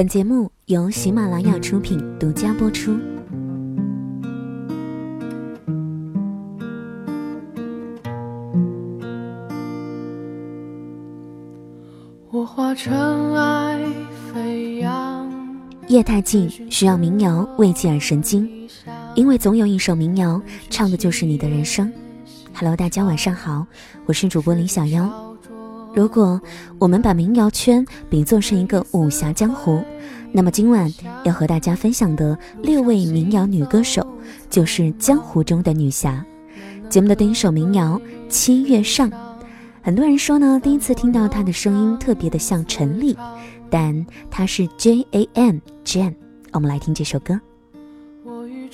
本节目由喜马拉雅出品，独家播出。我化尘埃飞扬。夜太静，需要民谣慰藉耳神经，因为总有一首民谣唱的就是你的人生。Hello，大家晚上好，我是主播林小妖。如果我们把民谣圈比作是一个武侠江湖，那么今晚要和大家分享的六位民谣女歌手，就是江湖中的女侠。节目的第一首民谣《七月上》，很多人说呢，第一次听到她的声音特别的像陈粒，但她是 J A M Jam。我们来听这首歌。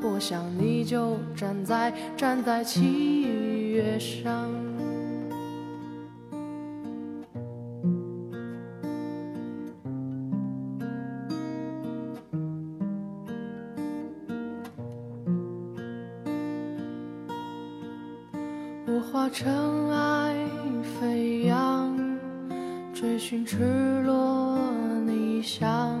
我想你就站在站在七月上，我化尘埃飞扬，追寻赤裸逆翔，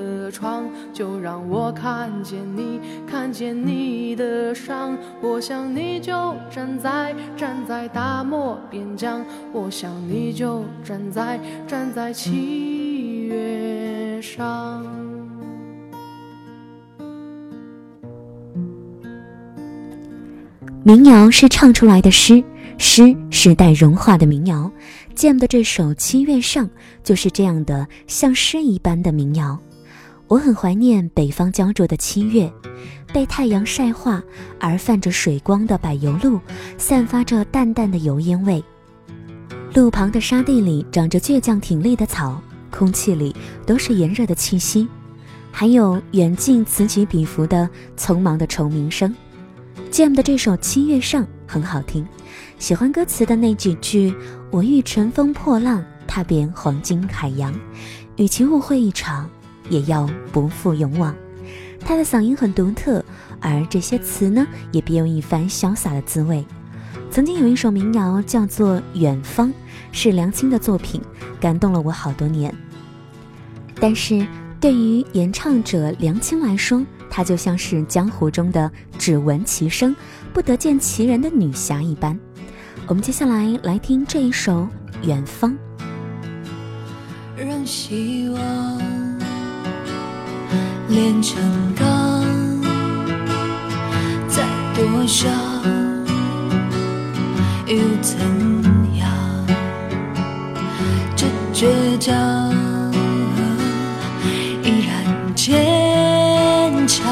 窗，就让我看见你，看见你的伤。我想你就站在，站在大漠边疆，我想你就站在。站在七月上。民谣是唱出来的诗，诗是带融化的民谣。Jam 的这首《七月上》就是这样的，像诗一般的民谣。我很怀念北方焦灼的七月，被太阳晒化而泛着水光的柏油路，散发着淡淡的油烟味。路旁的沙地里长着倔强挺立的草，空气里都是炎热的气息，还有远近此起彼伏的匆忙的虫鸣声。Jam 的这首《七月上》很好听，喜欢歌词的那几句：“我欲乘风破浪，踏遍黄金海洋，与其误会一场，也要不负勇往。”他的嗓音很独特，而这些词呢，也别有一番潇洒的滋味。曾经有一首民谣叫做《远方》，是梁青的作品，感动了我好多年。但是对于演唱者梁青来说，她就像是江湖中的只闻其声不得见其人的女侠一般。我们接下来来听这一首《远方》。让希望炼成钢，再多少？又怎样？这倔强依然坚强。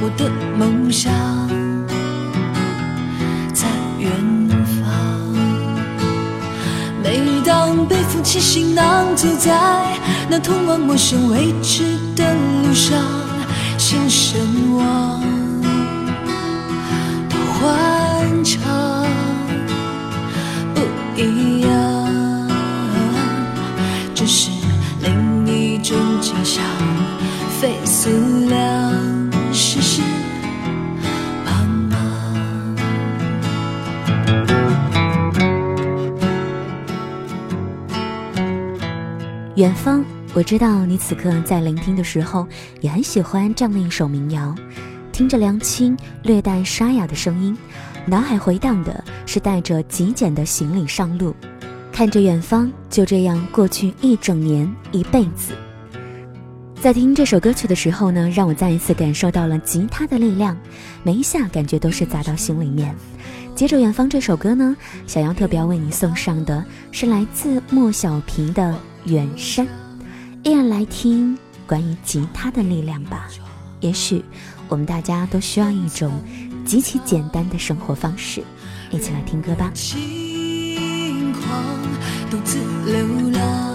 我的梦想在远方。每当背负起行囊，走在那通往陌生未知的路上，心神往都欢畅。一样，只是另一种景象，非思量，世事茫茫。远方，我知道你此刻在聆听的时候，也很喜欢这样的一首民谣，听着梁清略带沙哑的声音，脑海回荡的是带着极简的行李上路，看着远方，就这样过去一整年，一辈子。在听这首歌曲的时候呢，让我再一次感受到了吉他的力量，每一下感觉都是砸到心里面。接着，远方这首歌呢，小杨特别要为你送上的是来自莫小平的《远山》，依然来听关于吉他的力量吧。也许我们大家都需要一种极其简单的生活方式，一起来听歌吧。独自流浪。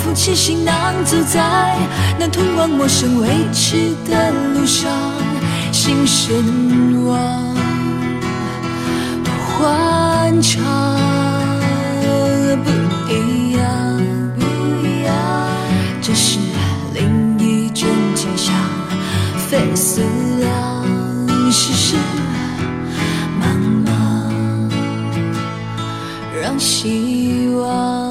负起行囊，走在那通往陌生未知的路上，心神往欢畅，不一样，不一样。这是另一种景象，费思量，世事茫茫，让希望。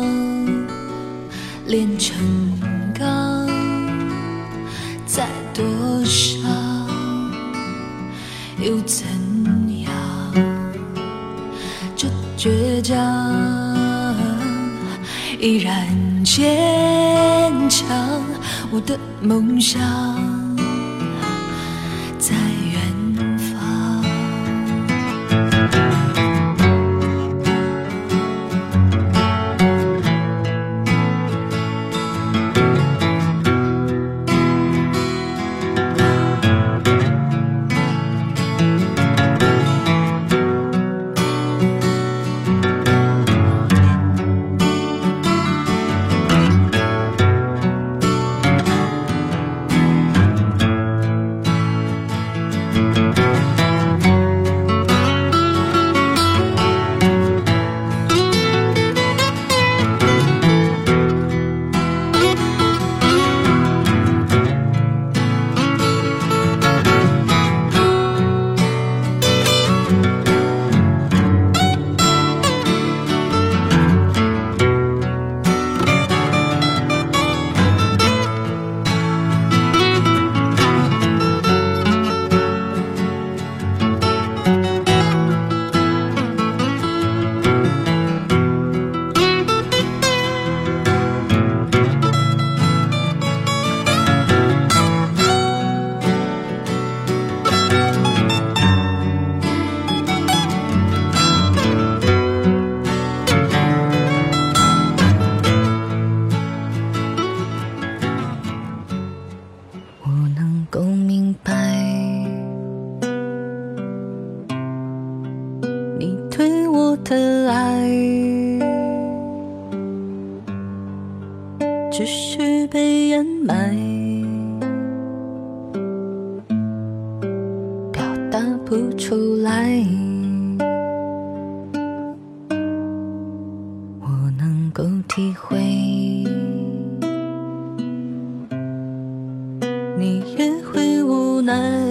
依然坚强，我的梦想。 날.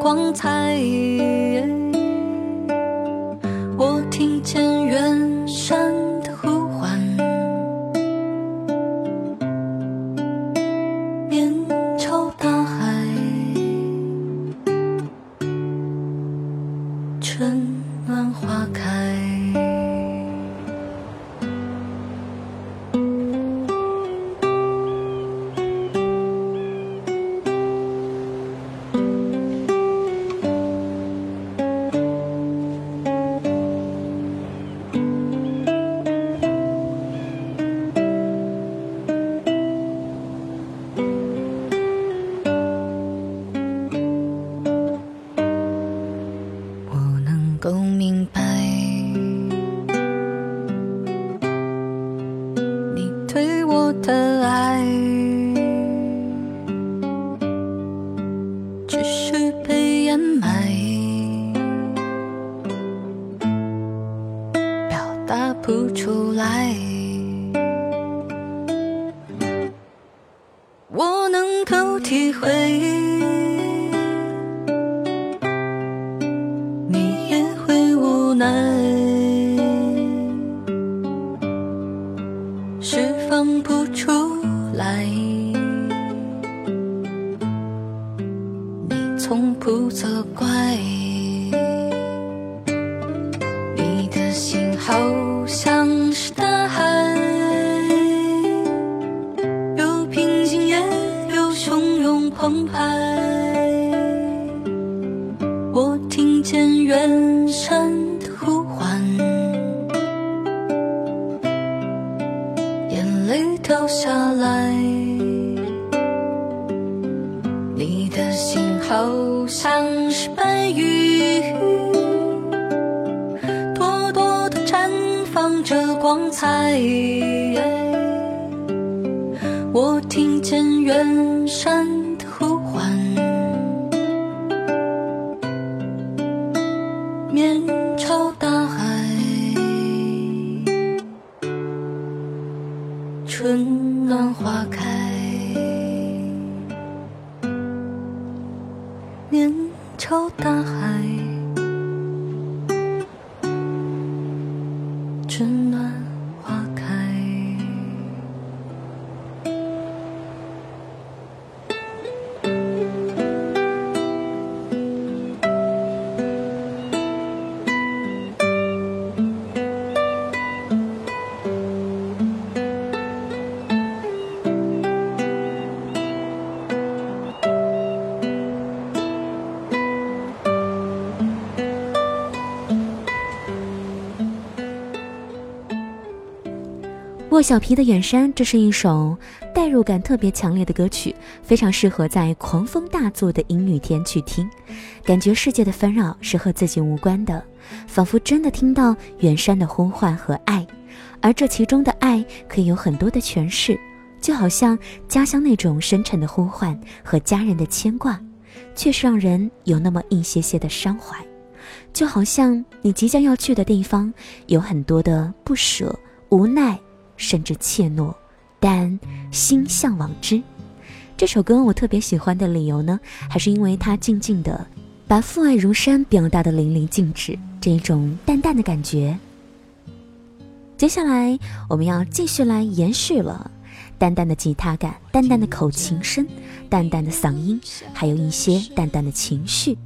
光彩。释放不出来。你从不责怪，的光彩。我听见远山小皮的《远山》，这是一首代入感特别强烈的歌曲，非常适合在狂风大作的阴雨天去听，感觉世界的纷扰是和自己无关的，仿佛真的听到远山的呼唤和爱，而这其中的爱可以有很多的诠释，就好像家乡那种深沉的呼唤和家人的牵挂，却是让人有那么一些些的伤怀，就好像你即将要去的地方有很多的不舍、无奈。甚至怯懦，但心向往之。这首歌我特别喜欢的理由呢，还是因为它静静的把父爱如山表达的淋漓尽致，这一种淡淡的感觉。接下来我们要继续来延续了，淡淡的吉他感，淡淡的口琴声，淡淡的嗓音，还有一些淡淡的情绪。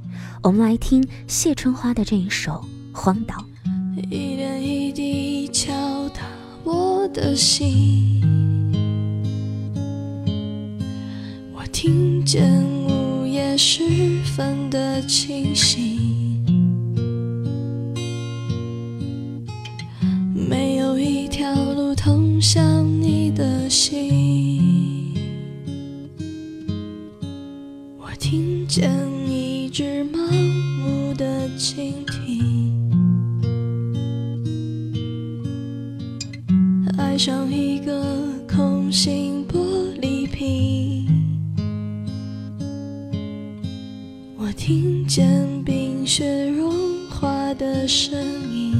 我们来听谢春花的这一首《荒岛》。一点一滴敲打我的心，我听见午夜时分的清醒。没有一条路通向你的心，我听见声音，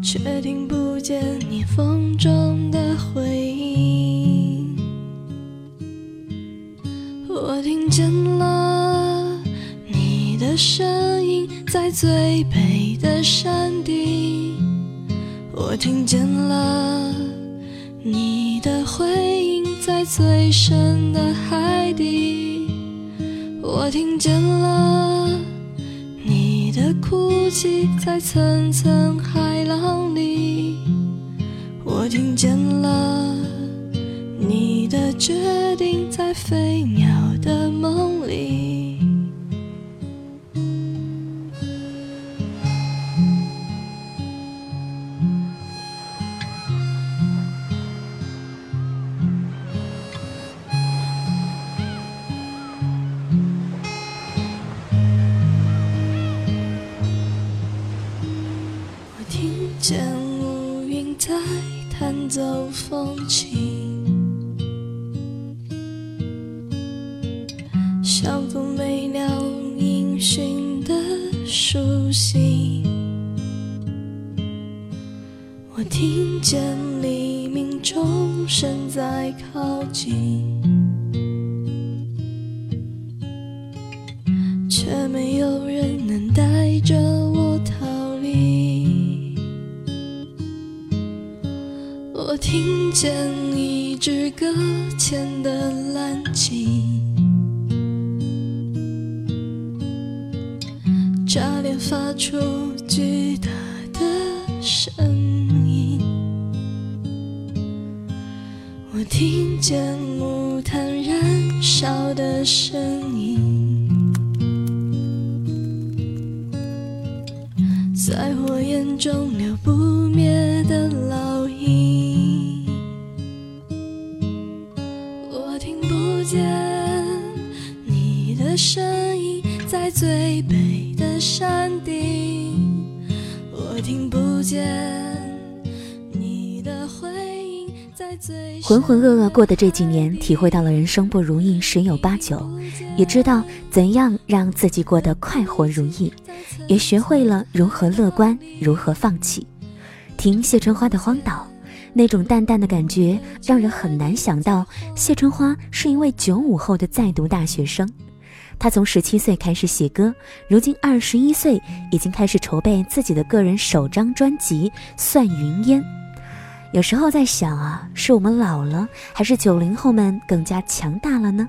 却听不见你风中的回音。我听见了你的声音，在最北的山顶，我听见了你的回音，在最深的海底，我听见了你的哭泣，在层层海浪里，我听见了你的决定，在飞鸟的梦里。见乌云在弹奏风琴，像封没了音讯的书信。我听见黎明钟声在靠近。是搁浅的蓝鲸。差点，发出巨大的声音。我听见木炭燃烧的声音，在火焰中留不灭的声音，在最北。山顶，我听不见你的回应。在最浑浑噩噩过的这几年，体会到了人生不如意十有八九，也知道怎样让自己过得快活如意，也学会了如何乐观，如何放弃。听谢春花的《荒岛》，那种淡淡的感觉，让人很难想到谢春花是一位九五后的在读大学生。他从十七岁开始写歌，如今二十一岁，已经开始筹备自己的个人首张专辑《算云烟》。有时候在想啊，是我们老了，还是九零后们更加强大了呢？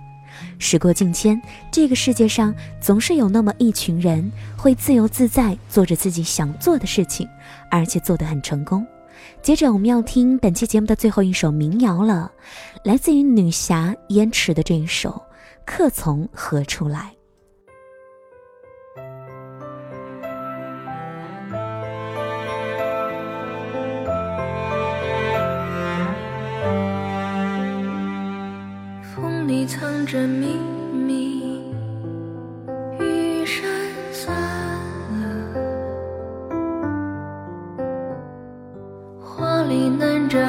时过境迁，这个世界上总是有那么一群人，会自由自在做着自己想做的事情，而且做得很成功。接着我们要听本期节目的最后一首民谣了，来自于女侠燕池的这一首。客从何处来？风里藏着秘密，雨伞散了，花里难着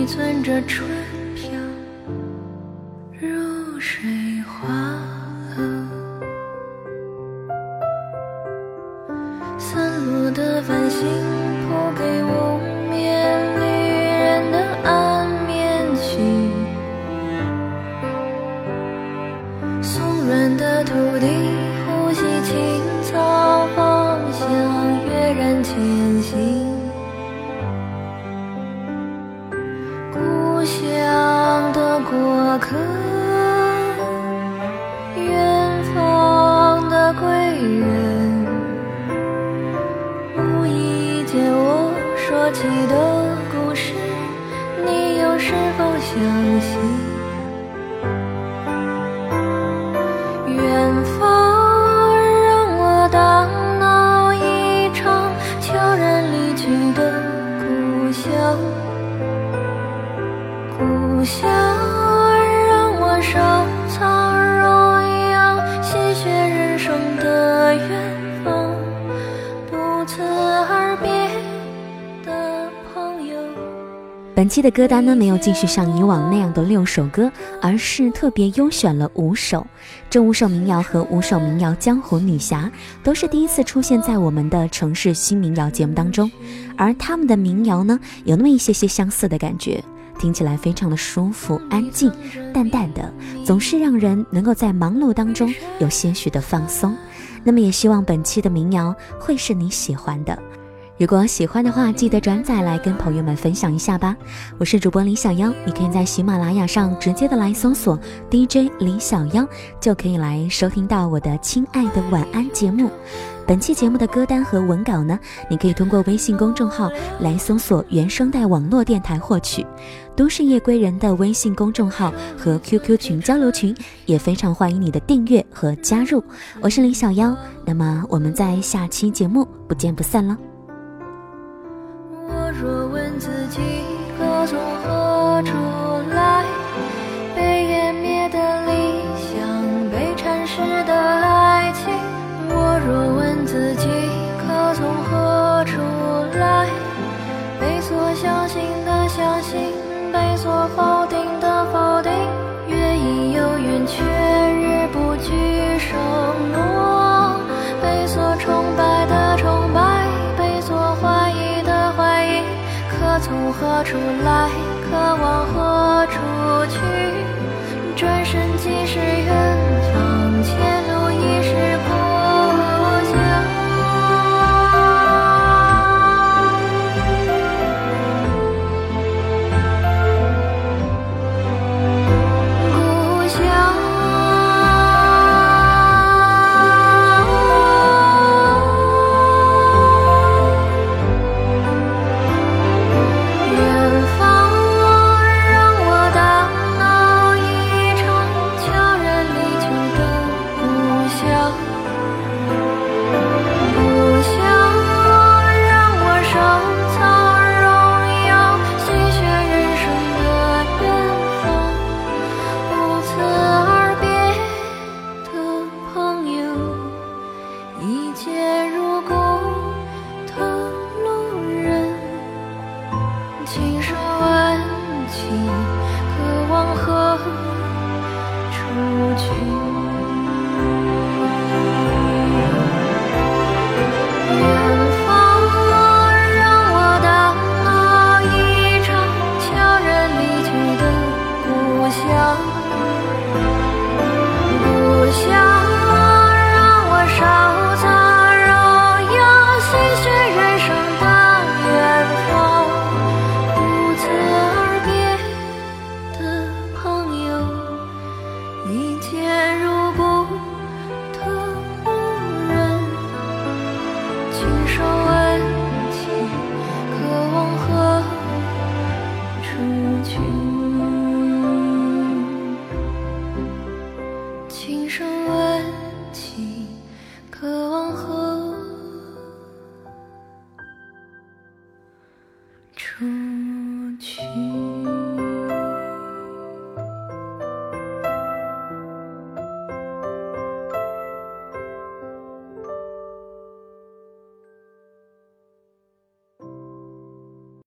你存着春。的歌单呢，没有继续像以往那样的六首歌，而是特别优选了五首。这五首民谣和五首民谣江湖女侠都是第一次出现在我们的城市新民谣节目当中，而他们的民谣呢，有那么一些些相似的感觉，听起来非常的舒服、安静、淡淡的，总是让人能够在忙碌当中有些许的放松。那么也希望本期的民谣会是你喜欢的。如果喜欢的话，记得转载来跟朋友们分享一下吧。我是主播李小妖，你可以在喜马拉雅上直接的来搜索 DJ 李小妖，就可以来收听到我的亲爱的晚安节目。本期节目的歌单和文稿呢，你可以通过微信公众号来搜索原声带网络电台获取。都市夜归人的微信公众号和 QQ 群交流群也非常欢迎你的订阅和加入。我是李小妖，那么我们在下期节目不见不散了从何处来？被湮灭的理想，被蚕食的爱情。我若问自己，可从何处来？被所相信的相信，被所否定的否定。月影有圆缺，日不惧生。何处来？渴望何处去？转身即是远。